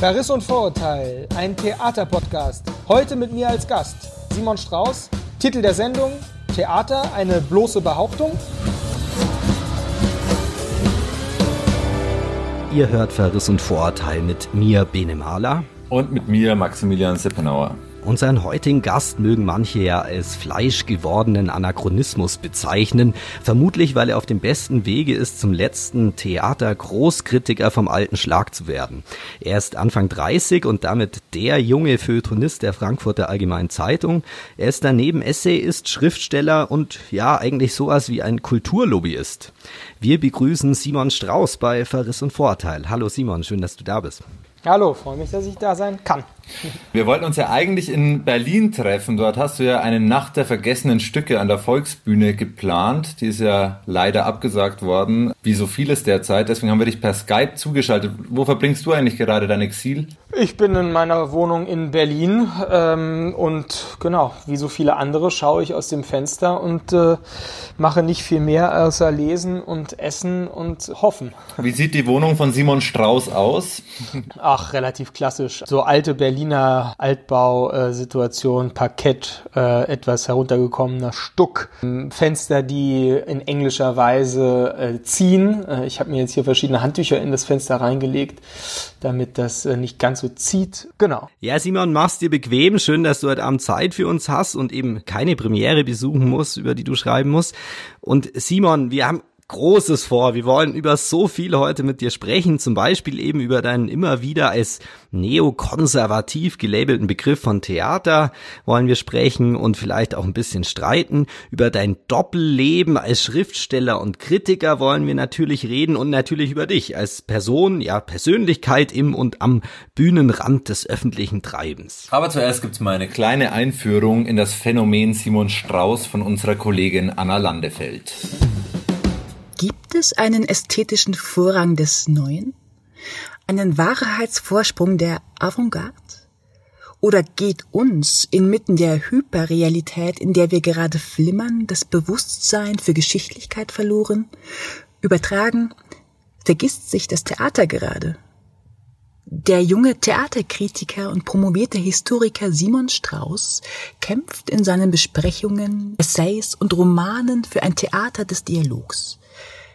Verriss und Vorurteil, ein Theaterpodcast. Heute mit mir als Gast Simon Strauß. Titel der Sendung: Theater, eine bloße Behauptung. Ihr hört Verriss und Vorurteil mit mir, Bene Mahler. Und mit mir, Maximilian Sippenauer. Unseren heutigen Gast mögen manche ja als fleischgewordenen Anachronismus bezeichnen, vermutlich weil er auf dem besten Wege ist, zum letzten Theater-Großkritiker vom alten Schlag zu werden. Er ist Anfang 30 und damit der junge Feuilletonist der Frankfurter Allgemeinen Zeitung. Er ist daneben Essayist, Schriftsteller und ja, eigentlich sowas wie ein Kulturlobbyist. Wir begrüßen Simon Strauß bei Verriss und Vorteil. Hallo Simon, schön, dass du da bist. Hallo, freue mich, dass ich da sein kann. Wir wollten uns ja eigentlich in Berlin treffen. Dort hast du ja eine Nacht der vergessenen Stücke an der Volksbühne geplant. Die ist ja leider abgesagt worden, wie so vieles derzeit. Deswegen haben wir dich per Skype zugeschaltet. Wo verbringst du eigentlich gerade dein Exil? Ich bin in meiner Wohnung in Berlin ähm, und genau, wie so viele andere schaue ich aus dem Fenster und äh, mache nicht viel mehr außer lesen und essen und hoffen. Wie sieht die Wohnung von Simon Strauß aus? Ach, relativ klassisch. So alte Berliner Altbausituation, Parkett, äh, etwas heruntergekommener Stuck, Fenster, die in englischer Weise äh, ziehen. Äh, ich habe mir jetzt hier verschiedene Handtücher in das Fenster reingelegt, damit das äh, nicht ganz so zieht. Genau. Ja, Simon, mach's dir bequem. Schön, dass du heute Abend Zeit für uns hast und eben keine Premiere besuchen musst, über die du schreiben musst. Und Simon, wir haben Großes vor. Wir wollen über so viel heute mit dir sprechen, zum Beispiel eben über deinen immer wieder als neokonservativ gelabelten Begriff von Theater wollen wir sprechen und vielleicht auch ein bisschen streiten. Über dein Doppelleben als Schriftsteller und Kritiker wollen wir natürlich reden und natürlich über dich als Person, ja, Persönlichkeit im und am Bühnenrand des öffentlichen Treibens. Aber zuerst gibt's mal eine kleine Einführung in das Phänomen Simon Strauß von unserer Kollegin Anna Landefeld. Gibt es einen ästhetischen Vorrang des Neuen? Einen Wahrheitsvorsprung der Avantgarde? Oder geht uns inmitten der Hyperrealität, in der wir gerade flimmern, das Bewusstsein für Geschichtlichkeit verloren? Übertragen, vergisst sich das Theater gerade? Der junge Theaterkritiker und promovierte Historiker Simon Strauß kämpft in seinen Besprechungen, Essays und Romanen für ein Theater des Dialogs.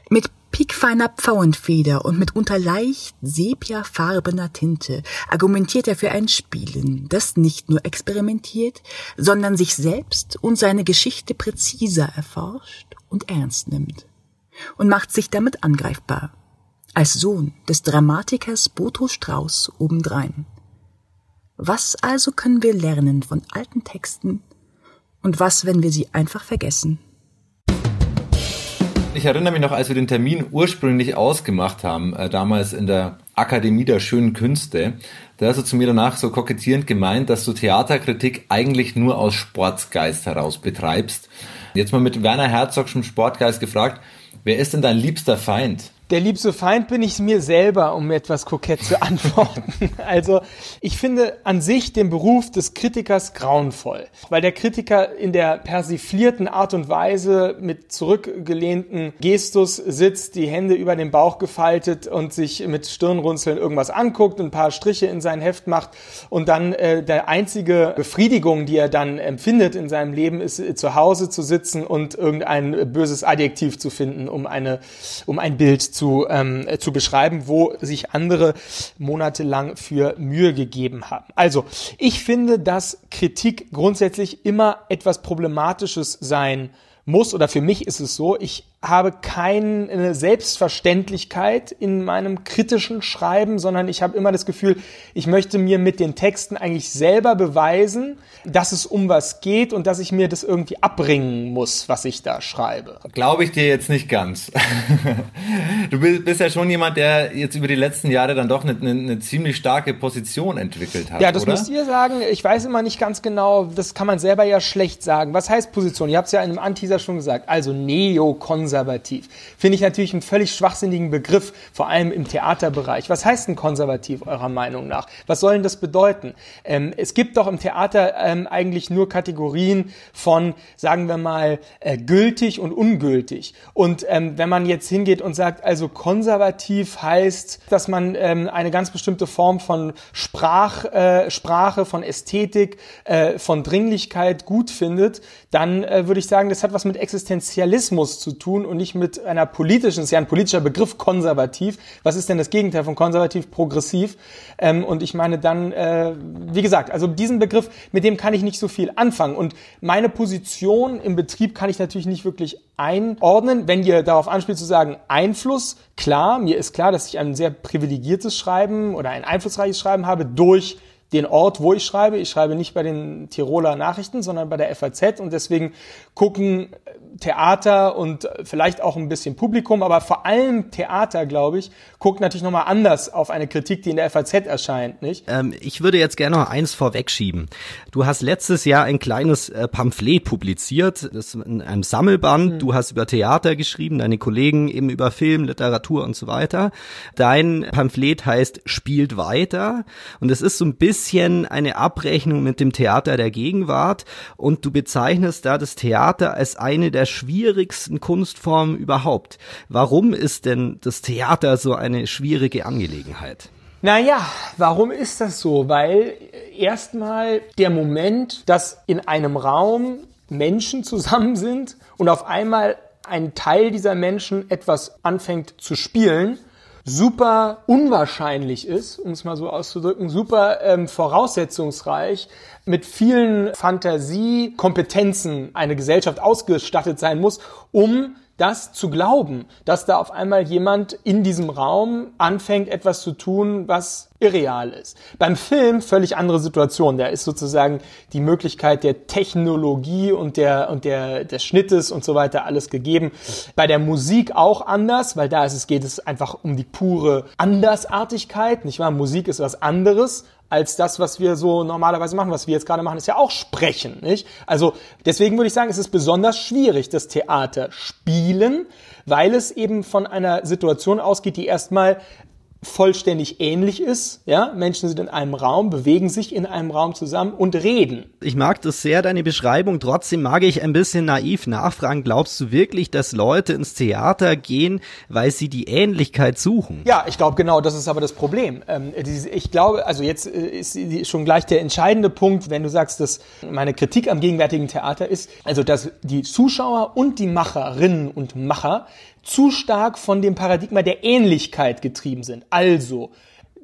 Mit piekfeiner Pfauenfeder und mitunter leicht sepiafarbener Tinte argumentiert er für ein Spielen, das nicht nur experimentiert, sondern sich selbst und seine Geschichte präziser erforscht und ernst nimmt und macht sich damit angreifbar. Als Sohn des Dramatikers Boto Strauß obendrein. Was also können wir lernen von alten Texten und was, wenn wir sie einfach vergessen? Ich erinnere mich noch, als wir den Termin ursprünglich ausgemacht haben, äh, damals in der Akademie der schönen Künste, da hast du zu mir danach so kokettierend gemeint, dass du Theaterkritik eigentlich nur aus Sportsgeist heraus betreibst. Jetzt mal mit Werner Herzogschem Sportgeist gefragt, wer ist denn dein liebster Feind? Der liebste Feind bin ich mir selber, um etwas kokett zu antworten. Also ich finde an sich den Beruf des Kritikers grauenvoll, weil der Kritiker in der persiflierten Art und Weise mit zurückgelehnten Gestus sitzt, die Hände über den Bauch gefaltet und sich mit Stirnrunzeln irgendwas anguckt, ein paar Striche in sein Heft macht und dann äh, der einzige Befriedigung, die er dann empfindet in seinem Leben, ist äh, zu Hause zu sitzen und irgendein böses Adjektiv zu finden, um eine, um ein Bild zu, ähm, zu beschreiben, wo sich andere monatelang für Mühe gegeben haben. Also, ich finde, dass Kritik grundsätzlich immer etwas Problematisches sein muss, oder für mich ist es so, ich habe keine Selbstverständlichkeit in meinem kritischen Schreiben, sondern ich habe immer das Gefühl, ich möchte mir mit den Texten eigentlich selber beweisen, dass es um was geht und dass ich mir das irgendwie abbringen muss, was ich da schreibe. Glaube ich dir jetzt nicht ganz. du bist ja schon jemand, der jetzt über die letzten Jahre dann doch eine, eine, ziemlich starke Position entwickelt hat. Ja, das oder? müsst ihr sagen. Ich weiß immer nicht ganz genau, das kann man selber ja schlecht sagen. Was heißt Position? Ihr habt es ja in einem Anteaser schon gesagt. Also neokonservativ konservativ, finde ich natürlich einen völlig schwachsinnigen Begriff, vor allem im Theaterbereich. Was heißt denn konservativ eurer Meinung nach? Was soll denn das bedeuten? Ähm, es gibt doch im Theater ähm, eigentlich nur Kategorien von, sagen wir mal, äh, gültig und ungültig. Und ähm, wenn man jetzt hingeht und sagt, also konservativ heißt, dass man ähm, eine ganz bestimmte Form von Sprach, äh, Sprache, von Ästhetik, äh, von Dringlichkeit gut findet, dann äh, würde ich sagen, das hat was mit Existenzialismus zu tun und nicht mit einer politischen, das ist ja ein politischer Begriff, konservativ. Was ist denn das Gegenteil von konservativ, progressiv? Ähm, und ich meine dann, äh, wie gesagt, also diesen Begriff, mit dem kann ich nicht so viel anfangen. Und meine Position im Betrieb kann ich natürlich nicht wirklich einordnen. Wenn ihr darauf anspielt zu sagen, Einfluss, klar, mir ist klar, dass ich ein sehr privilegiertes Schreiben oder ein einflussreiches Schreiben habe durch den Ort, wo ich schreibe. Ich schreibe nicht bei den Tiroler Nachrichten, sondern bei der FAZ und deswegen gucken Theater und vielleicht auch ein bisschen Publikum, aber vor allem Theater, glaube ich, guckt natürlich nochmal anders auf eine Kritik, die in der FAZ erscheint, nicht? Ähm, ich würde jetzt gerne noch eins vorwegschieben. Du hast letztes Jahr ein kleines äh, Pamphlet publiziert, das in einem Sammelband. Mhm. Du hast über Theater geschrieben, deine Kollegen eben über Film, Literatur und so weiter. Dein Pamphlet heißt Spielt weiter und es ist so ein bisschen eine Abrechnung mit dem Theater der Gegenwart und du bezeichnest da das Theater als eine der schwierigsten Kunstformen überhaupt. Warum ist denn das Theater so eine schwierige Angelegenheit? Naja, warum ist das so? Weil erstmal der Moment, dass in einem Raum Menschen zusammen sind und auf einmal ein Teil dieser Menschen etwas anfängt zu spielen, super unwahrscheinlich ist, um es mal so auszudrücken, super ähm, voraussetzungsreich, mit vielen Fantasie, Kompetenzen eine Gesellschaft ausgestattet sein muss, um das zu glauben, dass da auf einmal jemand in diesem Raum anfängt, etwas zu tun, was irreal ist. Beim Film völlig andere Situation. Da ist sozusagen die Möglichkeit der Technologie und der, und der, des Schnittes und so weiter alles gegeben. Bei der Musik auch anders, weil da ist es, geht es einfach um die pure Andersartigkeit, nicht wahr? Musik ist was anderes als das, was wir so normalerweise machen. Was wir jetzt gerade machen, ist ja auch sprechen, nicht? Also deswegen würde ich sagen, es ist besonders schwierig, das Theater spielen, weil es eben von einer Situation ausgeht, die erstmal vollständig ähnlich ist. Ja, Menschen sind in einem Raum, bewegen sich in einem Raum zusammen und reden. Ich mag das sehr, deine Beschreibung. Trotzdem mag ich ein bisschen naiv nachfragen. Glaubst du wirklich, dass Leute ins Theater gehen, weil sie die Ähnlichkeit suchen? Ja, ich glaube genau, das ist aber das Problem. Ähm, ich glaube, also jetzt äh, ist schon gleich der entscheidende Punkt, wenn du sagst, dass meine Kritik am gegenwärtigen Theater ist, also dass die Zuschauer und die Macherinnen und Macher zu stark von dem Paradigma der Ähnlichkeit getrieben sind. Also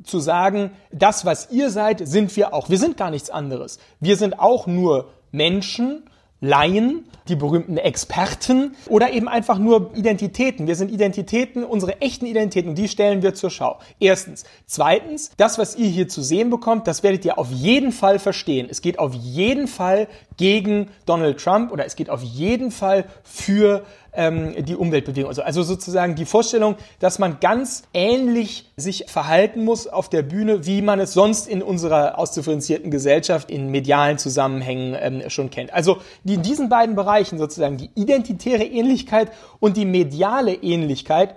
zu sagen, das, was ihr seid, sind wir auch. Wir sind gar nichts anderes. Wir sind auch nur Menschen, Laien, die berühmten Experten oder eben einfach nur Identitäten. Wir sind Identitäten, unsere echten Identitäten, die stellen wir zur Schau. Erstens. Zweitens, das, was ihr hier zu sehen bekommt, das werdet ihr auf jeden Fall verstehen. Es geht auf jeden Fall gegen Donald Trump oder es geht auf jeden Fall für ähm, die Umweltbewegung. Also, also sozusagen die Vorstellung, dass man ganz ähnlich sich verhalten muss auf der Bühne, wie man es sonst in unserer ausdifferenzierten Gesellschaft in medialen Zusammenhängen ähm, schon kennt. Also die, in diesen beiden Bereichen sozusagen die identitäre Ähnlichkeit und die mediale Ähnlichkeit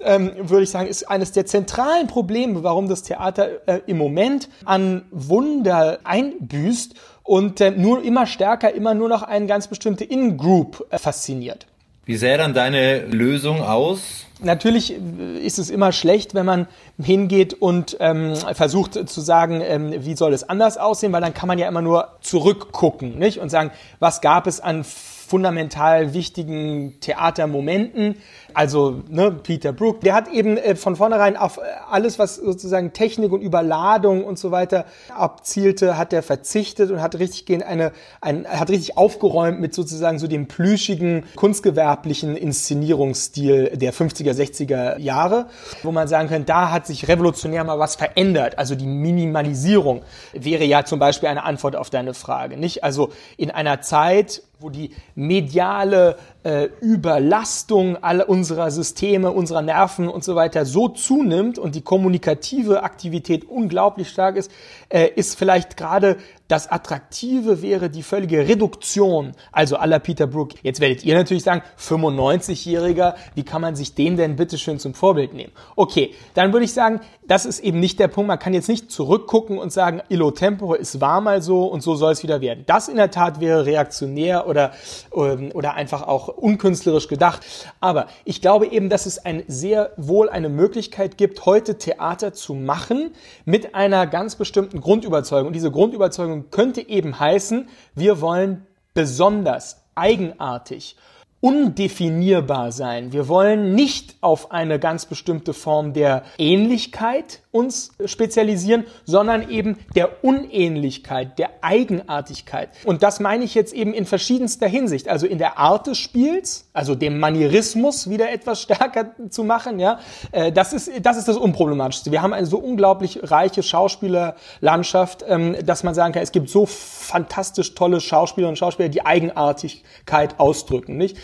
ähm, würde ich sagen, ist eines der zentralen Probleme, warum das Theater äh, im Moment an Wunder einbüßt und äh, nur immer stärker immer nur noch eine ganz bestimmte In-Group äh, fasziniert. Wie sähe dann deine Lösung aus? Natürlich ist es immer schlecht, wenn man hingeht und ähm, versucht zu sagen, ähm, wie soll es anders aussehen, weil dann kann man ja immer nur zurückgucken nicht? und sagen, was gab es an fundamental wichtigen Theatermomenten, also ne, Peter Brook, der hat eben äh, von vornherein auf äh, alles, was sozusagen Technik und Überladung und so weiter abzielte, hat er verzichtet und hat richtig gehen eine, ein, hat richtig aufgeräumt mit sozusagen so dem plüschigen kunstgewerblichen Inszenierungsstil der 50er, 60er Jahre, wo man sagen könnte, da hat sich revolutionär mal was verändert. Also die Minimalisierung wäre ja zum Beispiel eine Antwort auf deine Frage, nicht? Also in einer Zeit, wo die mediale äh, Überlastung aller unserer Systeme, unserer Nerven und so weiter so zunimmt und die kommunikative Aktivität unglaublich stark ist, äh, ist vielleicht gerade das Attraktive wäre die völlige Reduktion, also aller Peter Brook. Jetzt werdet ihr natürlich sagen, 95-Jähriger, wie kann man sich den denn bitteschön zum Vorbild nehmen? Okay, dann würde ich sagen, das ist eben nicht der Punkt. Man kann jetzt nicht zurückgucken und sagen, Illo Tempore, es war mal so und so soll es wieder werden. Das in der Tat wäre reaktionär oder, ähm, oder einfach auch unkünstlerisch gedacht. Aber ich glaube eben, dass es ein sehr wohl eine Möglichkeit gibt, heute Theater zu machen mit einer ganz bestimmten Grundüberzeugung. Und diese Grundüberzeugung könnte eben heißen, wir wollen besonders, eigenartig undefinierbar sein. Wir wollen nicht auf eine ganz bestimmte Form der Ähnlichkeit uns spezialisieren, sondern eben der Unähnlichkeit, der Eigenartigkeit. Und das meine ich jetzt eben in verschiedenster Hinsicht. Also in der Art des Spiels, also dem Manierismus wieder etwas stärker zu machen, ja. Äh, das ist, das ist das Unproblematischste. Wir haben eine so unglaublich reiche Schauspielerlandschaft, ähm, dass man sagen kann, es gibt so fantastisch tolle Schauspieler und Schauspieler, die Eigenartigkeit ausdrücken, nicht?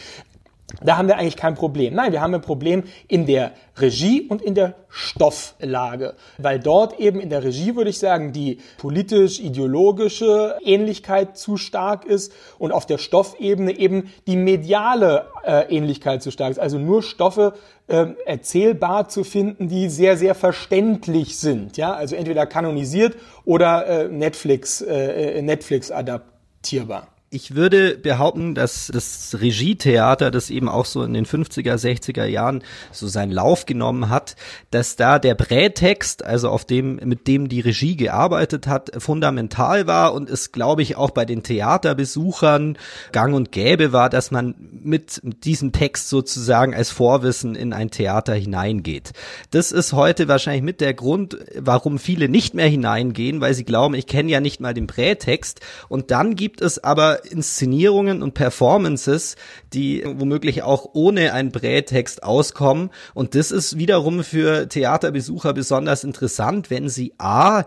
Da haben wir eigentlich kein Problem. Nein, wir haben ein Problem in der Regie und in der Stofflage, weil dort eben in der Regie, würde ich sagen, die politisch-ideologische Ähnlichkeit zu stark ist und auf der Stoffebene eben die mediale äh, Ähnlichkeit zu stark ist. Also nur Stoffe äh, erzählbar zu finden, die sehr, sehr verständlich sind. Ja, also entweder kanonisiert oder äh, Netflix, äh, äh Netflix adaptierbar ich würde behaupten, dass das Regietheater, das eben auch so in den 50er, 60er Jahren so seinen Lauf genommen hat, dass da der Prätext, also auf dem, mit dem die Regie gearbeitet hat, fundamental war und es, glaube ich, auch bei den Theaterbesuchern gang und gäbe war, dass man mit diesem Text sozusagen als Vorwissen in ein Theater hineingeht. Das ist heute wahrscheinlich mit der Grund, warum viele nicht mehr hineingehen, weil sie glauben, ich kenne ja nicht mal den Prätext und dann gibt es aber Inszenierungen und Performances, die womöglich auch ohne einen Prätext auskommen. Und das ist wiederum für Theaterbesucher besonders interessant, wenn sie A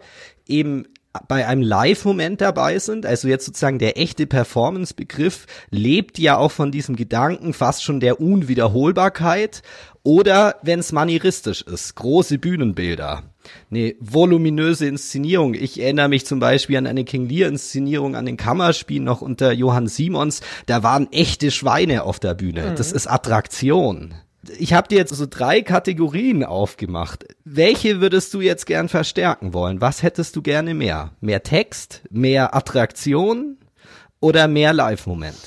eben bei einem Live-Moment dabei sind, also jetzt sozusagen der echte Performance-Begriff lebt ja auch von diesem Gedanken fast schon der Unwiederholbarkeit oder wenn es manieristisch ist, große Bühnenbilder eine voluminöse Inszenierung. Ich erinnere mich zum Beispiel an eine King Lear-Inszenierung an den Kammerspielen noch unter Johann Simons. Da waren echte Schweine auf der Bühne. Mhm. Das ist Attraktion. Ich habe dir jetzt so drei Kategorien aufgemacht. Welche würdest du jetzt gern verstärken wollen? Was hättest du gerne mehr? Mehr Text, mehr Attraktion oder mehr Live-Moment?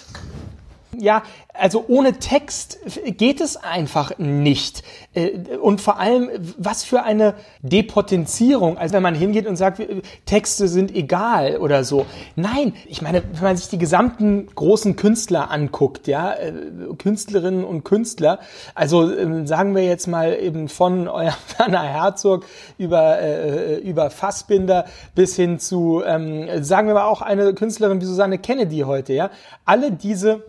Ja, also ohne Text geht es einfach nicht. Äh, und vor allem, was für eine Depotenzierung. Also wenn man hingeht und sagt, Texte sind egal oder so. Nein, ich meine, wenn man sich die gesamten großen Künstler anguckt, ja, äh, Künstlerinnen und Künstler, also ähm, sagen wir jetzt mal eben von euer Werner Herzog über, äh, über Fassbinder bis hin zu, ähm, sagen wir mal auch eine Künstlerin wie Susanne Kennedy heute, ja. Alle diese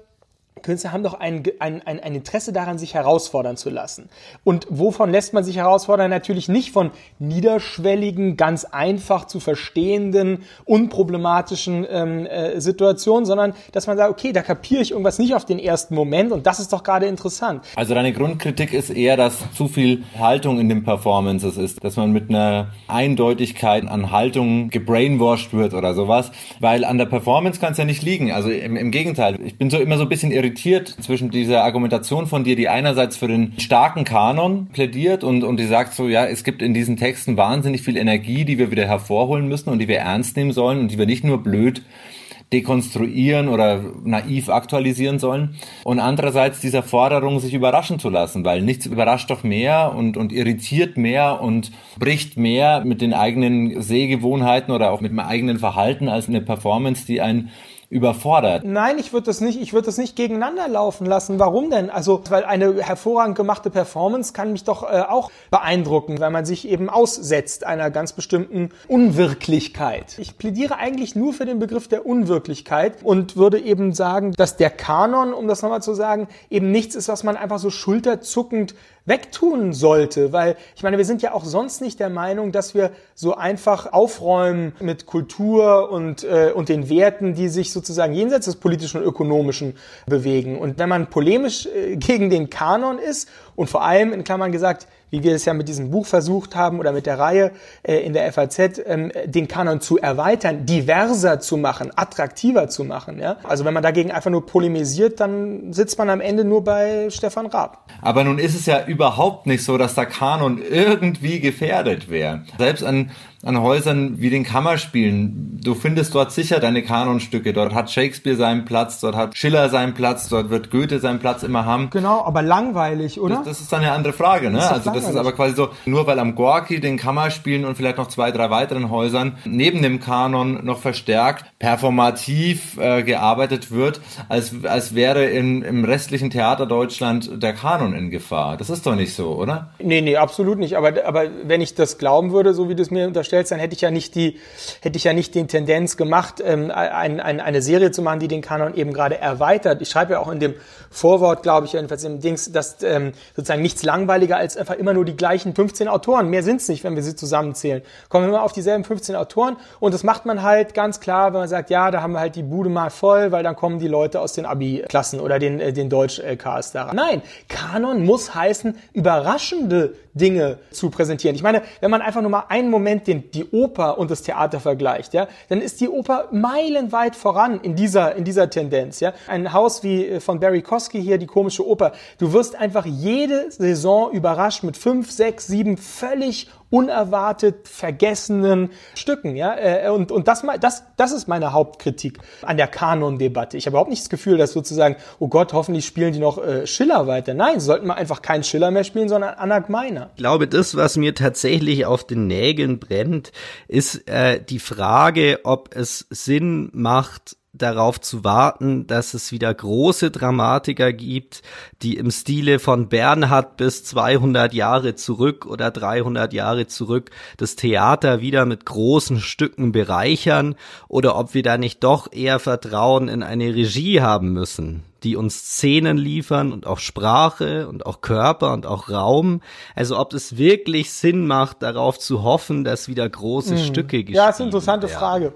Künstler haben doch ein, ein, ein, ein Interesse daran, sich herausfordern zu lassen. Und wovon lässt man sich herausfordern? Natürlich nicht von niederschwelligen, ganz einfach zu verstehenden, unproblematischen ähm, äh, Situationen, sondern dass man sagt, okay, da kapiere ich irgendwas nicht auf den ersten Moment und das ist doch gerade interessant. Also deine Grundkritik ist eher, dass zu viel Haltung in den Performances ist, dass man mit einer Eindeutigkeit an Haltung gebrainwashed wird oder sowas, weil an der Performance kann es ja nicht liegen. Also im, im Gegenteil, ich bin so immer so ein bisschen irritiert irritiert zwischen dieser Argumentation von dir, die einerseits für den starken Kanon plädiert und, und die sagt so, ja, es gibt in diesen Texten wahnsinnig viel Energie, die wir wieder hervorholen müssen und die wir ernst nehmen sollen und die wir nicht nur blöd dekonstruieren oder naiv aktualisieren sollen. Und andererseits dieser Forderung, sich überraschen zu lassen, weil nichts überrascht doch mehr und, und irritiert mehr und bricht mehr mit den eigenen Sehgewohnheiten oder auch mit dem eigenen Verhalten als eine Performance, die ein überfordert. Nein, ich würde das nicht, ich würde das nicht gegeneinander laufen lassen. Warum denn? Also, weil eine hervorragend gemachte Performance kann mich doch äh, auch beeindrucken, weil man sich eben aussetzt einer ganz bestimmten Unwirklichkeit. Ich plädiere eigentlich nur für den Begriff der Unwirklichkeit und würde eben sagen, dass der Kanon, um das nochmal zu sagen, eben nichts ist, was man einfach so schulterzuckend wegtun sollte, weil ich meine, wir sind ja auch sonst nicht der Meinung, dass wir so einfach aufräumen mit Kultur und, äh, und den Werten, die sich sozusagen jenseits des politischen und ökonomischen bewegen. Und wenn man polemisch äh, gegen den Kanon ist und vor allem in Klammern gesagt, wie wir es ja mit diesem Buch versucht haben oder mit der Reihe äh, in der FAZ, ähm, den Kanon zu erweitern, diverser zu machen, attraktiver zu machen. Also wenn man dagegen einfach nur polemisiert, dann sitzt man am Ende nur bei Stefan Raab. Aber nun ist es ja überhaupt nicht so, dass der Kanon irgendwie gefährdet wäre. Selbst an an Häusern wie den Kammerspielen. Du findest dort sicher deine Kanonstücke. Dort hat Shakespeare seinen Platz, dort hat Schiller seinen Platz, dort wird Goethe seinen Platz immer haben. Genau, aber langweilig, oder? Das, das ist dann eine andere Frage, ne? Das also das ist aber quasi so, nur weil am Gorki, den Kammerspielen und vielleicht noch zwei, drei weiteren Häusern neben dem Kanon noch verstärkt performativ äh, gearbeitet wird, als, als wäre in, im restlichen Theater Deutschland der Kanon in Gefahr. Das ist doch nicht so, oder? Nee, nee, absolut nicht. Aber, aber wenn ich das glauben würde, so wie du es mir unterstellst, stellst, dann hätte ich ja nicht die, hätte ich ja nicht den Tendenz gemacht, ähm, ein, ein, eine Serie zu machen, die den Kanon eben gerade erweitert. Ich schreibe ja auch in dem Vorwort, glaube ich, jedenfalls im Dings, dass ähm, sozusagen nichts langweiliger als einfach immer nur die gleichen 15 Autoren. Mehr sind es nicht, wenn wir sie zusammenzählen. Kommen wir immer auf dieselben 15 Autoren und das macht man halt ganz klar, wenn man sagt, ja, da haben wir halt die Bude mal voll, weil dann kommen die Leute aus den Abi-Klassen oder den, äh, den Deutsch-LKs daran. Nein, Kanon muss heißen, überraschende Dinge zu präsentieren. Ich meine, wenn man einfach nur mal einen Moment den, die Oper und das Theater vergleicht, ja, dann ist die Oper meilenweit voran in dieser, in dieser Tendenz, ja. Ein Haus wie äh, von Barry Kosky hier, die komische Oper. Du wirst einfach jede Saison überrascht mit fünf, sechs, sieben völlig unerwartet vergessenen Stücken. Ja? Äh, und, und das, das, das ist meine Hauptkritik an der Kanon-Debatte. Ich habe überhaupt nicht das Gefühl, dass sozusagen, oh Gott, hoffentlich spielen die noch äh, Schiller weiter. Nein, sollten wir einfach keinen Schiller mehr spielen, sondern Anna Gmeiner. Ich glaube, das, was mir tatsächlich auf den Nägeln brennt, ist äh, die Frage, ob es Sinn macht, darauf zu warten, dass es wieder große Dramatiker gibt, die im Stile von Bernhard bis 200 Jahre zurück oder 300 Jahre zurück das Theater wieder mit großen Stücken bereichern oder ob wir da nicht doch eher Vertrauen in eine Regie haben müssen, die uns Szenen liefern und auch Sprache und auch Körper und auch Raum. Also ob es wirklich Sinn macht, darauf zu hoffen, dass wieder große hm. Stücke gespielt Ja, das ist eine interessante werden. Frage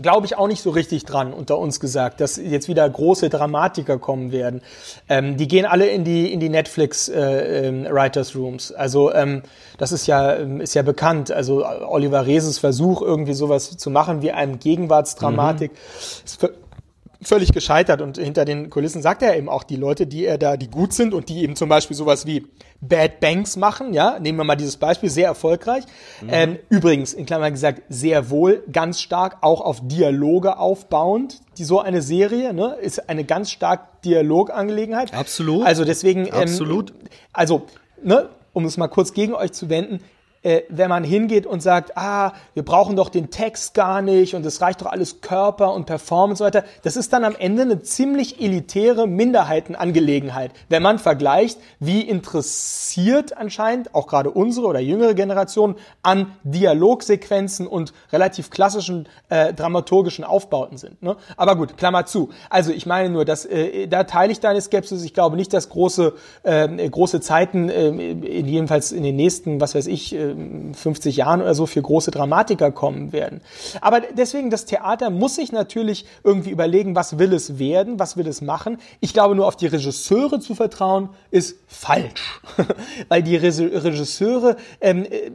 glaube ich auch nicht so richtig dran, unter uns gesagt, dass jetzt wieder große Dramatiker kommen werden. Ähm, die gehen alle in die, in die Netflix äh, ähm, Writers Rooms. Also ähm, das ist ja, ähm, ist ja bekannt. Also Oliver Reeses Versuch, irgendwie sowas zu machen wie einem Gegenwartsdramatik, mhm. ist völlig gescheitert. Und hinter den Kulissen sagt er eben auch die Leute, die er da, die gut sind und die eben zum Beispiel sowas wie Bad Banks machen, ja, nehmen wir mal dieses Beispiel, sehr erfolgreich. Mhm. Ähm, übrigens, in Klammern gesagt, sehr wohl, ganz stark auch auf Dialoge aufbauend. Die, so eine Serie, ne, ist eine ganz stark Dialogangelegenheit. Absolut. Also deswegen, ähm, Absolut. also, ne, um es mal kurz gegen euch zu wenden, äh, wenn man hingeht und sagt, ah, wir brauchen doch den Text gar nicht und es reicht doch alles Körper und Performance und so weiter, das ist dann am Ende eine ziemlich elitäre Minderheitenangelegenheit, wenn man vergleicht, wie interessiert anscheinend auch gerade unsere oder jüngere Generation an Dialogsequenzen und relativ klassischen äh, dramaturgischen Aufbauten sind. Ne? Aber gut, Klammer zu. Also ich meine nur, dass äh, da teile ich deine Skepsis. Ich glaube nicht, dass große äh, große Zeiten äh, jedenfalls in den nächsten, was weiß ich, äh, 50 Jahren oder so für große Dramatiker kommen werden. Aber deswegen, das Theater muss sich natürlich irgendwie überlegen, was will es werden, was will es machen. Ich glaube, nur auf die Regisseure zu vertrauen, ist falsch. Weil die Regisseure, ähm, äh,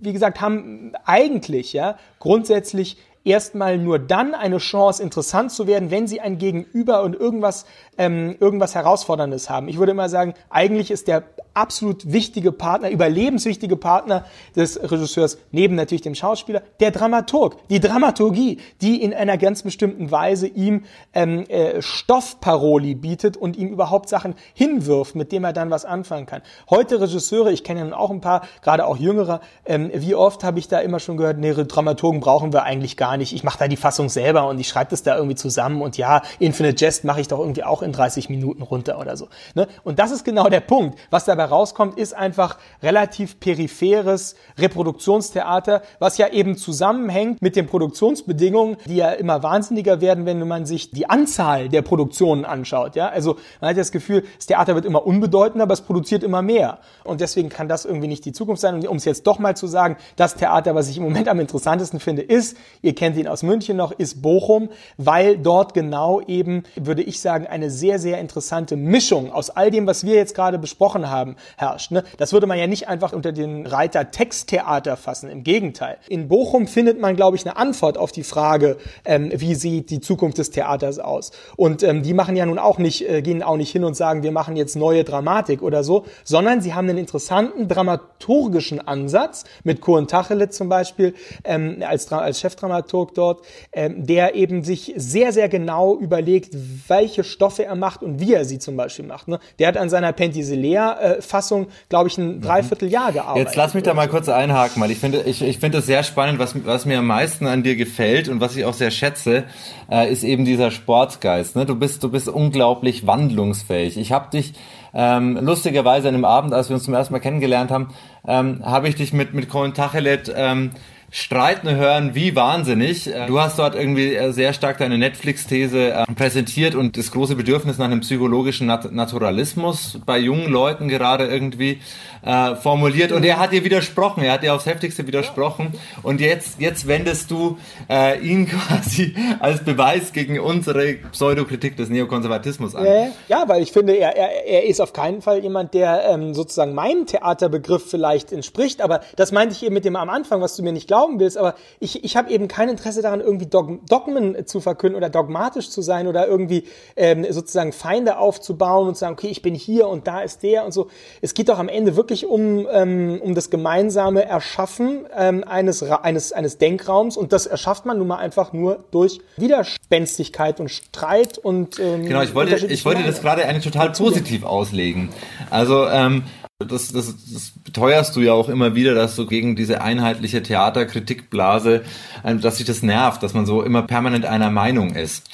wie gesagt, haben eigentlich ja grundsätzlich erstmal nur dann eine Chance, interessant zu werden, wenn sie ein Gegenüber und irgendwas, ähm, irgendwas Herausforderndes haben. Ich würde immer sagen, eigentlich ist der absolut wichtige Partner, überlebenswichtige Partner des Regisseurs, neben natürlich dem Schauspieler, der Dramaturg, die Dramaturgie, die in einer ganz bestimmten Weise ihm ähm, äh, Stoffparoli bietet und ihm überhaupt Sachen hinwirft, mit dem er dann was anfangen kann. Heute Regisseure, ich kenne nun auch ein paar, gerade auch jüngere, ähm, wie oft habe ich da immer schon gehört, nee, Dramaturgen brauchen wir eigentlich gar nicht. Ich mache da die Fassung selber und ich schreibe das da irgendwie zusammen und ja, Infinite Jest mache ich doch irgendwie auch in 30 Minuten runter oder so. Ne? Und das ist genau der Punkt, was dabei rauskommt, ist einfach relativ peripheres Reproduktionstheater, was ja eben zusammenhängt mit den Produktionsbedingungen, die ja immer wahnsinniger werden, wenn man sich die Anzahl der Produktionen anschaut. Ja, also man hat das Gefühl, das Theater wird immer unbedeutender, aber es produziert immer mehr. Und deswegen kann das irgendwie nicht die Zukunft sein. Und um es jetzt doch mal zu sagen, das Theater, was ich im Moment am interessantesten finde, ist, ihr kennt ihn aus München noch, ist Bochum, weil dort genau eben, würde ich sagen, eine sehr, sehr interessante Mischung aus all dem, was wir jetzt gerade besprochen haben, herrscht. Ne? Das würde man ja nicht einfach unter den Reiter Texttheater fassen. Im Gegenteil. In Bochum findet man, glaube ich, eine Antwort auf die Frage, ähm, wie sieht die Zukunft des Theaters aus. Und ähm, die machen ja nun auch nicht, äh, gehen auch nicht hin und sagen, wir machen jetzt neue Dramatik oder so, sondern sie haben einen interessanten dramaturgischen Ansatz mit Kuren Tachelet zum Beispiel ähm, als, als Chefdramaturg dort, ähm, der eben sich sehr, sehr genau überlegt, welche Stoffe er macht und wie er sie zum Beispiel macht. Ne? Der hat an seiner Penthesilea-Fassung, glaube ich, ein Dreivierteljahr gearbeitet. Jetzt lass mich da mal kurz einhaken, weil ich finde, ich, ich finde es sehr spannend, was, was mir am meisten an dir gefällt und was ich auch sehr schätze, äh, ist eben dieser Sportgeist. Ne? Du bist, du bist unglaublich wandlungsfähig. Ich habe dich ähm, lustigerweise an dem Abend, als wir uns zum ersten Mal kennengelernt haben, ähm, habe ich dich mit mit Colin Tachelet ähm, streiten hören, wie wahnsinnig. Äh, du hast dort irgendwie äh, sehr stark deine Netflix-These äh, präsentiert und das große Bedürfnis nach einem psychologischen Nat Naturalismus bei jungen Leuten gerade irgendwie äh, formuliert. Und er hat dir widersprochen, er hat dir aufs Heftigste widersprochen. Und jetzt, jetzt wendest du äh, ihn quasi als Beweis gegen unsere Pseudokritik des Neokonservatismus an. Ja, ja weil ich finde, er, er, er ist auf keinen Fall jemand, der ähm, sozusagen meinem Theaterbegriff vielleicht entspricht. Aber das meinte ich eben mit dem am Anfang, was du mir nicht glaubst glauben willst, aber ich, ich habe eben kein Interesse daran, irgendwie Dogmen zu verkünden oder dogmatisch zu sein oder irgendwie ähm, sozusagen Feinde aufzubauen und zu sagen, okay, ich bin hier und da ist der und so. Es geht doch am Ende wirklich um, ähm, um das gemeinsame Erschaffen ähm, eines, eines, eines Denkraums und das erschafft man nun mal einfach nur durch Widerspenstigkeit und Streit und ähm, Genau, ich wollte, ich wollte das gerade eigentlich total positiv auslegen. Also ähm, das, das, das beteuerst du ja auch immer wieder, dass du gegen diese einheitliche Theaterkritikblase, ähm, dass sich das nervt, dass man so immer permanent einer Meinung ist.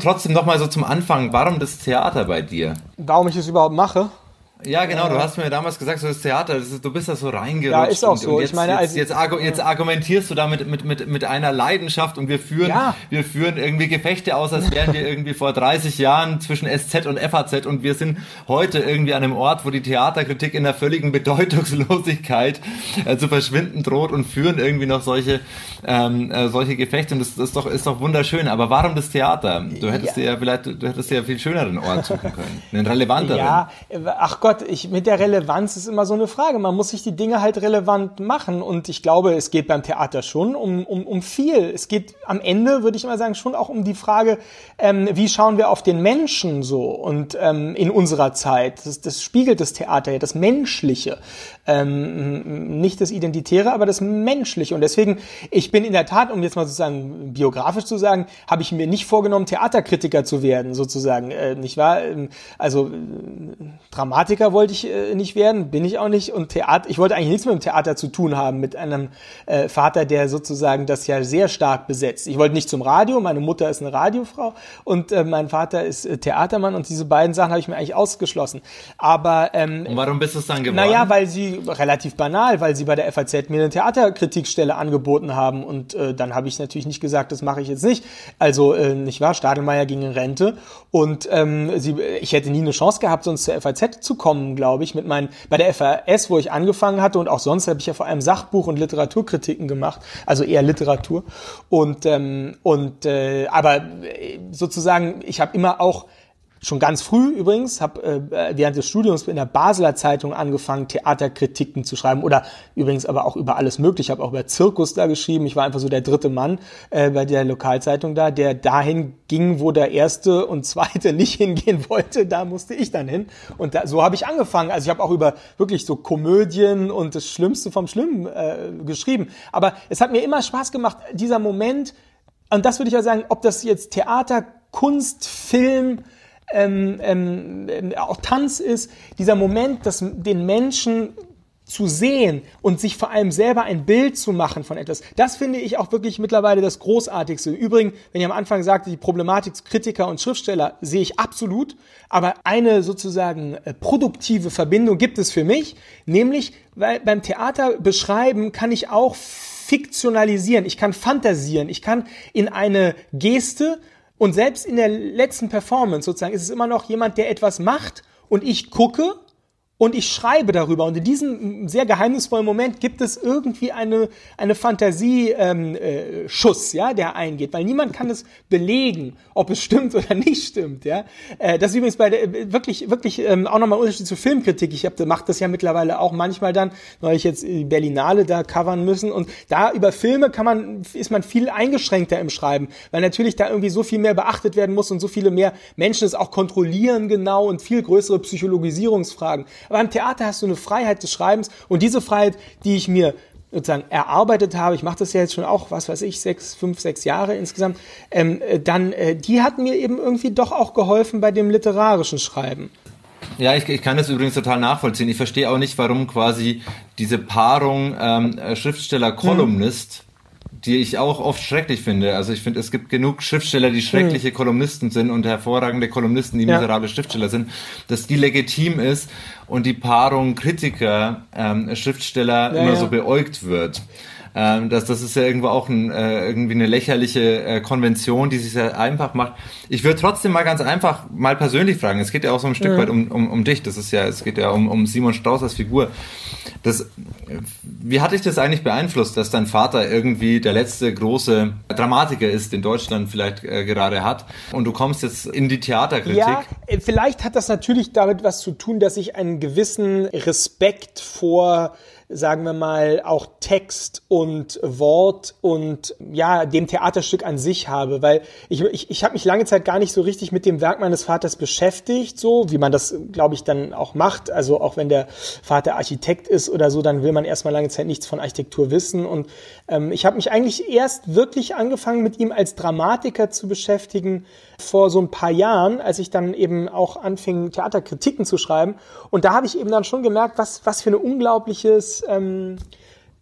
Trotzdem nochmal so zum Anfang, warum das Theater bei dir? Warum ich es überhaupt mache? Ja, genau. Du hast mir damals gesagt, so das Theater, das ist, du bist da so reingerutscht. Ja, ist auch so. Und jetzt, ich meine, jetzt, jetzt, jetzt, argumentierst du damit mit, mit, mit einer Leidenschaft und wir führen, ja. wir führen irgendwie Gefechte aus, als wären wir irgendwie vor 30 Jahren zwischen SZ und FAZ und wir sind heute irgendwie an einem Ort, wo die Theaterkritik in der völligen Bedeutungslosigkeit äh, zu verschwinden droht und führen irgendwie noch solche, ähm, äh, solche Gefechte und das, das ist doch, ist doch wunderschön. Aber warum das Theater? Du hättest ja. dir ja vielleicht, du hättest dir ja viel schöneren Ort suchen können. Einen relevanteren. Ja, ach Gott, ich, mit der Relevanz ist immer so eine Frage. Man muss sich die Dinge halt relevant machen. Und ich glaube, es geht beim Theater schon um, um, um viel. Es geht am Ende, würde ich mal sagen, schon auch um die Frage, ähm, wie schauen wir auf den Menschen so und ähm, in unserer Zeit. Das, das spiegelt das Theater ja, das Menschliche. Ähm, nicht das Identitäre, aber das Menschliche. Und deswegen, ich bin in der Tat, um jetzt mal sozusagen biografisch zu sagen, habe ich mir nicht vorgenommen, Theaterkritiker zu werden, sozusagen. Äh, nicht wahr? Ähm, also äh, Dramatiker wollte ich äh, nicht werden, bin ich auch nicht. Und Theater, ich wollte eigentlich nichts mit dem Theater zu tun haben, mit einem äh, Vater, der sozusagen das ja sehr stark besetzt. Ich wollte nicht zum Radio, meine Mutter ist eine Radiofrau und äh, mein Vater ist äh, Theatermann und diese beiden Sachen habe ich mir eigentlich ausgeschlossen. Aber ähm, und warum bist du es dann geworden? Naja, weil sie relativ banal, weil sie bei der FAZ mir eine Theaterkritikstelle angeboten haben und äh, dann habe ich natürlich nicht gesagt, das mache ich jetzt nicht. Also äh, nicht wahr? Stadelmeier ging in Rente und ähm, sie, ich hätte nie eine Chance gehabt, sonst zur FAZ zu kommen, glaube ich, mit meinen bei der FAS, wo ich angefangen hatte und auch sonst habe ich ja vor allem Sachbuch und Literaturkritiken gemacht, also eher Literatur. Und ähm, und äh, aber äh, sozusagen ich habe immer auch schon ganz früh übrigens, habe äh, während des Studiums in der Basler Zeitung angefangen, Theaterkritiken zu schreiben oder übrigens aber auch über alles mögliche. Ich habe auch über Zirkus da geschrieben. Ich war einfach so der dritte Mann äh, bei der Lokalzeitung da, der dahin ging, wo der erste und zweite nicht hingehen wollte. Da musste ich dann hin und da, so habe ich angefangen. Also ich habe auch über wirklich so Komödien und das Schlimmste vom Schlimmen äh, geschrieben. Aber es hat mir immer Spaß gemacht, dieser Moment. Und das würde ich ja sagen, ob das jetzt Theater, Kunst, Film, ähm, ähm, auch Tanz ist, dieser Moment, dass den Menschen zu sehen und sich vor allem selber ein Bild zu machen von etwas. Das finde ich auch wirklich mittlerweile das Großartigste. Übrigens, wenn ich am Anfang sagte, die Problematik Kritiker und Schriftsteller sehe ich absolut, aber eine sozusagen äh, produktive Verbindung gibt es für mich, nämlich, weil beim Theater beschreiben kann ich auch fiktionalisieren, ich kann fantasieren, ich kann in eine Geste und selbst in der letzten Performance sozusagen ist es immer noch jemand, der etwas macht und ich gucke und ich schreibe darüber. Und in diesem sehr geheimnisvollen Moment gibt es irgendwie eine, eine Fantasie-Schuss, ähm, äh, ja, der eingeht, weil niemand kann es belegen, ob es stimmt oder nicht stimmt, ja. Äh, das ist übrigens bei der, wirklich, wirklich ähm, auch nochmal ein Unterschied zur Filmkritik. Ich habe macht das ja mittlerweile auch manchmal dann, weil ich jetzt die Berlinale da covern müssen. Und da über Filme kann man, ist man viel eingeschränkter im Schreiben, weil natürlich da irgendwie so viel mehr beachtet werden muss und so viele mehr Menschen es auch kontrollieren genau und viel größere Psychologisierungsfragen. Aber im Theater hast du eine Freiheit des Schreibens und diese Freiheit, die ich mir sozusagen erarbeitet habe, ich mache das ja jetzt schon auch, was weiß ich, sechs, fünf, sechs Jahre insgesamt, ähm, äh, dann, äh, die hat mir eben irgendwie doch auch geholfen bei dem literarischen Schreiben. Ja, ich, ich kann das übrigens total nachvollziehen. Ich verstehe auch nicht, warum quasi diese Paarung ähm, Schriftsteller-Kolumnist hm die ich auch oft schrecklich finde. Also ich finde, es gibt genug Schriftsteller, die schreckliche hm. Kolumnisten sind und hervorragende Kolumnisten, die ja. miserable Schriftsteller sind, dass die legitim ist und die Paarung Kritiker, ähm, Schriftsteller ja, immer ja. so beäugt wird. Ähm, das, das ist ja irgendwo auch ein, äh, irgendwie eine lächerliche äh, Konvention, die sich sehr einfach macht. Ich würde trotzdem mal ganz einfach mal persönlich fragen. Es geht ja auch so ein Stück weit um, um, um dich. Das ist ja, es geht ja um, um Simon Strauß als Figur. Das, wie hat dich das eigentlich beeinflusst, dass dein Vater irgendwie der letzte große Dramatiker ist, den Deutschland vielleicht äh, gerade hat und du kommst jetzt in die Theaterkritik? Ja, äh, vielleicht hat das natürlich damit was zu tun, dass ich einen gewissen Respekt vor sagen wir mal, auch Text und Wort und ja, dem Theaterstück an sich habe, weil ich, ich, ich habe mich lange Zeit gar nicht so richtig mit dem Werk meines Vaters beschäftigt, so wie man das, glaube ich, dann auch macht. Also auch wenn der Vater Architekt ist oder so, dann will man erstmal lange Zeit nichts von Architektur wissen. Und ähm, ich habe mich eigentlich erst wirklich angefangen, mit ihm als Dramatiker zu beschäftigen vor so ein paar Jahren, als ich dann eben auch anfing, Theaterkritiken zu schreiben. Und da habe ich eben dann schon gemerkt, was, was für ein unglaubliches ähm,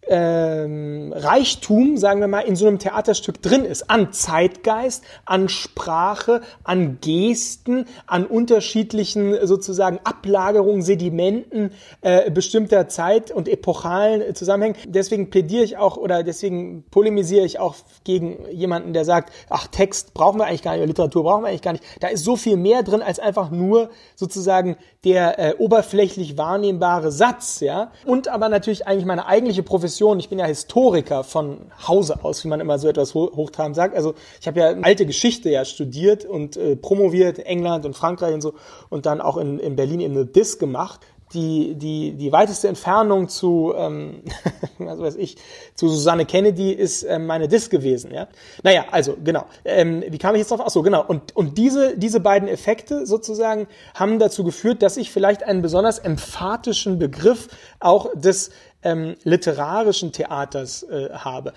ähm, Reichtum, sagen wir mal, in so einem Theaterstück drin ist. An Zeitgeist, an Sprache, an Gesten, an unterschiedlichen sozusagen Ablagerungen, Sedimenten äh, bestimmter Zeit und epochalen äh, Zusammenhängen. Deswegen plädiere ich auch oder deswegen polemisiere ich auch gegen jemanden, der sagt, ach, Text brauchen wir eigentlich gar nicht, Literatur brauchen wir eigentlich gar nicht. Da ist so viel mehr drin als einfach nur sozusagen der äh, oberflächlich wahrnehmbare Satz, ja. Und aber natürlich eigentlich meine eigentliche Profession Profession, ich bin ja Historiker von Hause aus, wie man immer so etwas hochtrabend sagt. Also ich habe ja alte Geschichte ja studiert und äh, promoviert in England und Frankreich und so und dann auch in, in Berlin eben eine Dis gemacht die, die, die weiteste Entfernung zu, ähm, was weiß ich, zu Susanne Kennedy ist ähm, meine Dis gewesen, ja. Naja, also, genau. Ähm, wie kam ich jetzt drauf? Ach so, genau. Und, und diese, diese beiden Effekte sozusagen haben dazu geführt, dass ich vielleicht einen besonders emphatischen Begriff auch des ähm, literarischen Theaters äh, habe.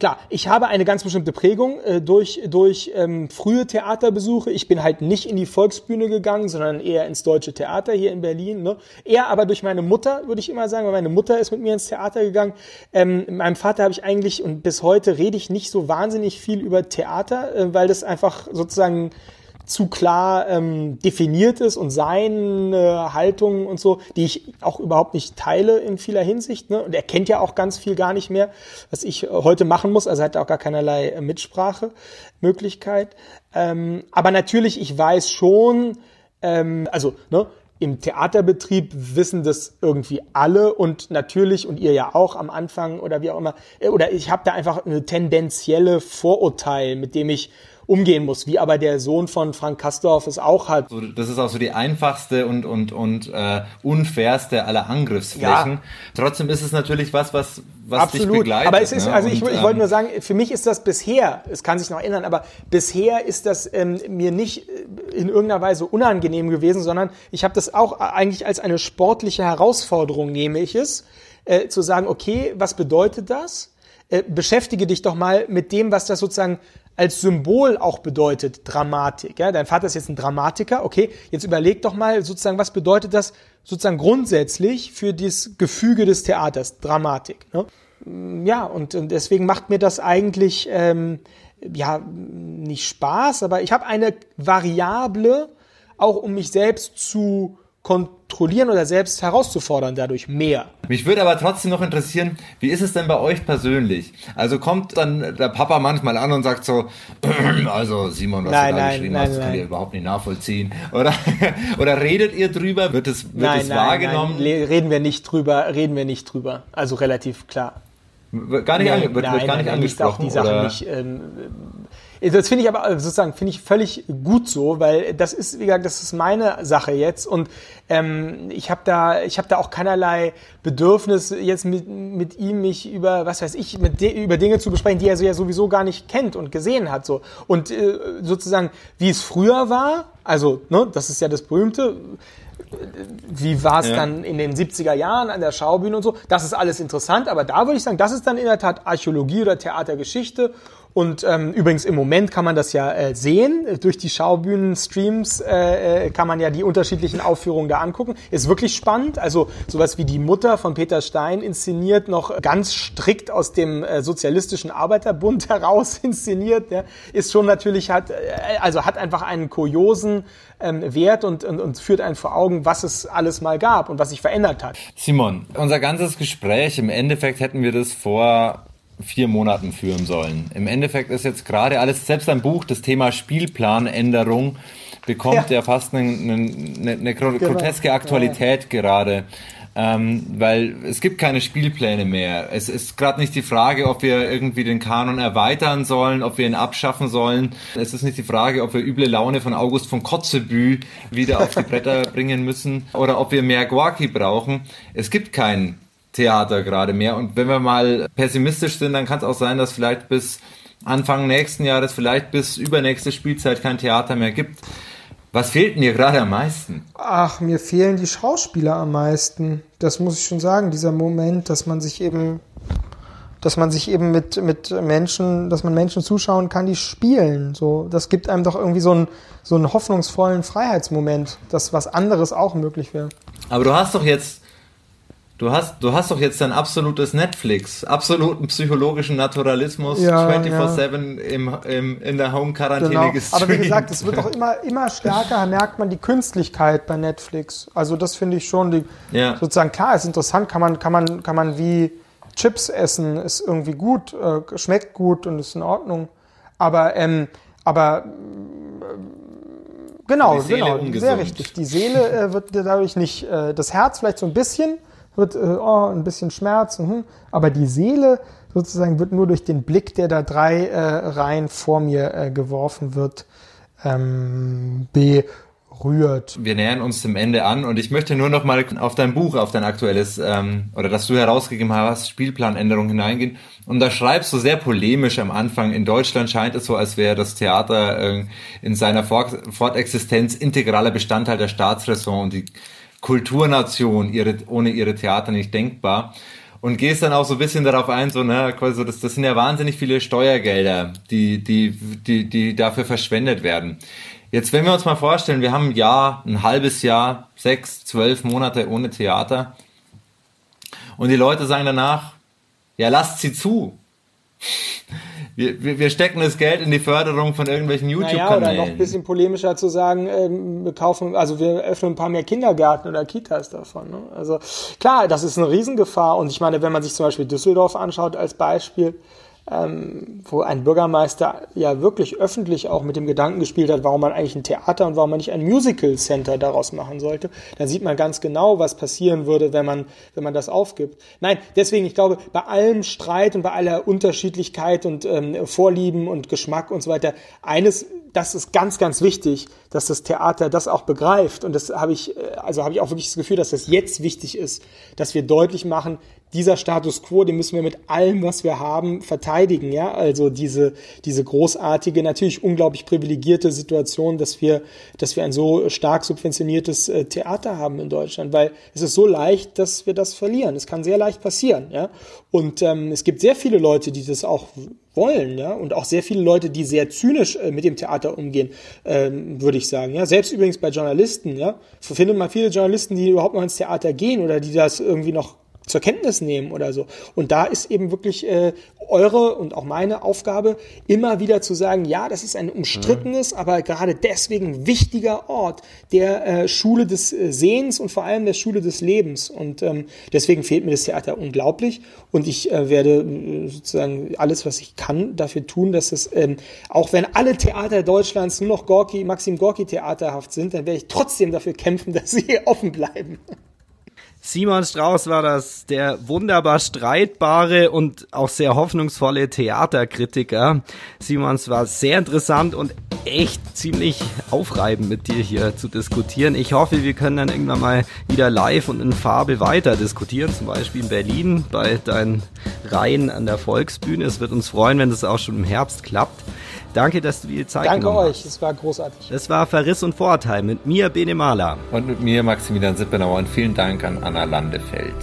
Klar, ich habe eine ganz bestimmte Prägung äh, durch, durch ähm, frühe Theaterbesuche. Ich bin halt nicht in die Volksbühne gegangen, sondern eher ins Deutsche Theater hier in Berlin. Ne? Eher aber durch meine Mutter, würde ich immer sagen, weil meine Mutter ist mit mir ins Theater gegangen. Ähm, meinem Vater habe ich eigentlich, und bis heute rede ich nicht so wahnsinnig viel über Theater, äh, weil das einfach sozusagen zu klar ähm, definiert ist und seine Haltung und so, die ich auch überhaupt nicht teile in vieler Hinsicht. Ne? Und er kennt ja auch ganz viel gar nicht mehr, was ich heute machen muss. Also hat er auch gar keinerlei äh, Mitsprachemöglichkeit. Ähm, aber natürlich, ich weiß schon, ähm, also ne, im Theaterbetrieb wissen das irgendwie alle und natürlich und ihr ja auch am Anfang oder wie auch immer äh, oder ich habe da einfach eine tendenzielle Vorurteil, mit dem ich umgehen muss, wie aber der Sohn von Frank Kastorf es auch hat. das ist auch so die einfachste und, und, und äh, unfairste aller Angriffsflächen. Ja. Trotzdem ist es natürlich was, was, was Absolut. dich begleitet. Aber es ist, ne? also ich, und, ich wollte nur sagen, für mich ist das bisher, es kann sich noch ändern, aber bisher ist das ähm, mir nicht äh, in irgendeiner Weise unangenehm gewesen, sondern ich habe das auch eigentlich als eine sportliche Herausforderung, nehme ich es, äh, zu sagen, okay, was bedeutet das? Äh, beschäftige dich doch mal mit dem, was das sozusagen als Symbol auch bedeutet Dramatik. Ja? Dein Vater ist jetzt ein Dramatiker, okay, jetzt überleg doch mal sozusagen, was bedeutet das sozusagen grundsätzlich für das Gefüge des Theaters, Dramatik. Ne? Ja, und, und deswegen macht mir das eigentlich ähm, ja nicht Spaß, aber ich habe eine Variable, auch um mich selbst zu kontrollieren oder selbst herauszufordern dadurch mehr. Mich würde aber trotzdem noch interessieren, wie ist es denn bei euch persönlich? Also kommt dann der Papa manchmal an und sagt so, also Simon, was nein, du da nein, geschrieben nein, hast, das kann ich überhaupt nicht nachvollziehen. Oder, oder redet ihr drüber? Wird es, wird nein, es nein, wahrgenommen? Nein, reden wir nicht drüber, reden wir nicht drüber. Also relativ klar. Gar nicht, ange wird, nein, wird gar nicht nein, angesprochen. Die Sache oder? nicht, ähm, das finde ich aber äh, sozusagen finde ich völlig gut so, weil das ist wie gesagt, das ist meine Sache jetzt und ähm, ich habe da ich habe da auch keinerlei Bedürfnis jetzt mit, mit ihm mich über was weiß ich mit über Dinge zu besprechen, die er so ja sowieso gar nicht kennt und gesehen hat so und äh, sozusagen wie es früher war, also ne, das ist ja das berühmte wie war es ja. dann in den 70er Jahren an der Schaubühne und so. Das ist alles interessant, aber da würde ich sagen, das ist dann in der Tat Archäologie oder Theatergeschichte und ähm, übrigens im Moment kann man das ja äh, sehen. Durch die Schaubühnen-Streams äh, äh, kann man ja die unterschiedlichen Aufführungen da angucken. Ist wirklich spannend. Also sowas wie die Mutter von Peter Stein inszeniert, noch ganz strikt aus dem äh, sozialistischen Arbeiterbund heraus inszeniert. Ja, ist schon natürlich hat, äh, also hat einfach einen kuriosen ähm, Wert und, und, und führt einen vor Augen, was es alles mal gab und was sich verändert hat. Simon, unser ganzes Gespräch, im Endeffekt hätten wir das vor vier Monaten führen sollen. Im Endeffekt ist jetzt gerade alles, selbst ein Buch, das Thema Spielplanänderung bekommt ja, ja fast eine, eine, eine genau. groteske genau. Aktualität ja. gerade. Ähm, weil es gibt keine Spielpläne mehr. Es ist gerade nicht die Frage, ob wir irgendwie den Kanon erweitern sollen, ob wir ihn abschaffen sollen. Es ist nicht die Frage, ob wir üble Laune von August von Kotzebue wieder auf die Bretter bringen müssen oder ob wir mehr Guaki brauchen. Es gibt keinen Theater gerade mehr. Und wenn wir mal pessimistisch sind, dann kann es auch sein, dass vielleicht bis Anfang nächsten Jahres, vielleicht bis übernächste Spielzeit kein Theater mehr gibt. Was fehlt mir gerade am meisten? Ach, mir fehlen die Schauspieler am meisten. Das muss ich schon sagen. Dieser Moment, dass man sich eben, dass man sich eben mit, mit Menschen, dass man Menschen zuschauen kann, die spielen. So, das gibt einem doch irgendwie so einen, so einen hoffnungsvollen Freiheitsmoment, dass was anderes auch möglich wäre. Aber du hast doch jetzt Du hast, du hast doch jetzt dein absolutes Netflix, absoluten psychologischen Naturalismus ja, 24-7 ja. im, im, in der Home-Quarantäne genau. gestreamt. Aber wie gesagt, es wird doch immer, immer stärker, merkt man die Künstlichkeit bei Netflix. Also das finde ich schon, die, ja. sozusagen klar, ist interessant, kann man, kann man, kann man wie Chips essen, ist irgendwie gut, äh, schmeckt gut und ist in Ordnung. Aber, ähm, aber, äh, genau, genau, ungesund. sehr richtig. Die Seele äh, wird dadurch nicht, äh, das Herz vielleicht so ein bisschen, wird äh, oh, ein bisschen Schmerz, hm, aber die Seele sozusagen wird nur durch den Blick, der da drei äh, Reihen vor mir äh, geworfen wird, ähm, berührt. Wir nähern uns dem Ende an und ich möchte nur noch mal auf dein Buch, auf dein aktuelles ähm, oder das du herausgegeben hast, Spielplanänderung hineingehen. Und da schreibst du sehr polemisch am Anfang. In Deutschland scheint es so, als wäre das Theater äh, in seiner Fortexistenz integraler Bestandteil der Staatsräson und die Kulturnation, ihre, ohne ihre Theater nicht denkbar. Und gehst dann auch so ein bisschen darauf ein, so, ne, quasi so, das, das sind ja wahnsinnig viele Steuergelder, die, die, die, die dafür verschwendet werden. Jetzt, wenn wir uns mal vorstellen, wir haben ein Jahr, ein halbes Jahr, sechs, zwölf Monate ohne Theater. Und die Leute sagen danach, ja, lasst sie zu wir, wir stecken das Geld in die Förderung von irgendwelchen YouTube-Kanälen. Naja, oder noch ein bisschen polemischer zu sagen, ähm, wir kaufen, also wir öffnen ein paar mehr Kindergärten oder Kitas davon. Ne? Also klar, das ist eine Riesengefahr. Und ich meine, wenn man sich zum Beispiel Düsseldorf anschaut als Beispiel, ähm, wo ein Bürgermeister ja wirklich öffentlich auch mit dem Gedanken gespielt hat, warum man eigentlich ein Theater und warum man nicht ein Musical Center daraus machen sollte, dann sieht man ganz genau, was passieren würde, wenn man, wenn man das aufgibt. Nein, deswegen, ich glaube, bei allem Streit und bei aller Unterschiedlichkeit und ähm, Vorlieben und Geschmack und so weiter, eines das ist ganz, ganz wichtig, dass das Theater das auch begreift. Und das habe ich, äh, also habe ich auch wirklich das Gefühl, dass das jetzt wichtig ist, dass wir deutlich machen, dieser Status quo, den müssen wir mit allem, was wir haben, verteidigen, ja. Also diese, diese großartige, natürlich unglaublich privilegierte Situation, dass wir, dass wir ein so stark subventioniertes äh, Theater haben in Deutschland, weil es ist so leicht, dass wir das verlieren. Es kann sehr leicht passieren, ja. Und ähm, es gibt sehr viele Leute, die das auch wollen, ja, und auch sehr viele Leute, die sehr zynisch äh, mit dem Theater umgehen, ähm, würde ich sagen, ja. Selbst übrigens bei Journalisten, ja, findet man viele Journalisten, die überhaupt noch ins Theater gehen oder die das irgendwie noch zur Kenntnis nehmen oder so. Und da ist eben wirklich äh, eure und auch meine Aufgabe, immer wieder zu sagen, ja, das ist ein umstrittenes, mhm. aber gerade deswegen wichtiger Ort der äh, Schule des äh, Sehens und vor allem der Schule des Lebens. Und ähm, deswegen fehlt mir das Theater unglaublich. Und ich äh, werde äh, sozusagen alles, was ich kann, dafür tun, dass es, ähm, auch wenn alle Theater Deutschlands nur noch Gorki, Maxim Gorki theaterhaft sind, dann werde ich trotzdem dafür kämpfen, dass sie offen bleiben. Simon Strauß war das, der wunderbar streitbare und auch sehr hoffnungsvolle Theaterkritiker. Simon, es war sehr interessant und echt ziemlich aufreibend mit dir hier zu diskutieren. Ich hoffe, wir können dann irgendwann mal wieder live und in Farbe weiter diskutieren, zum Beispiel in Berlin bei deinen Reihen an der Volksbühne. Es wird uns freuen, wenn das auch schon im Herbst klappt. Danke, dass du dir Zeit Danke genommen euch, es war großartig. Das war Verriss und Vorurteil mit mir, Bene Mahler. Und mit mir, Maximilian Sippenauer. Und vielen Dank an Anna Landefeld.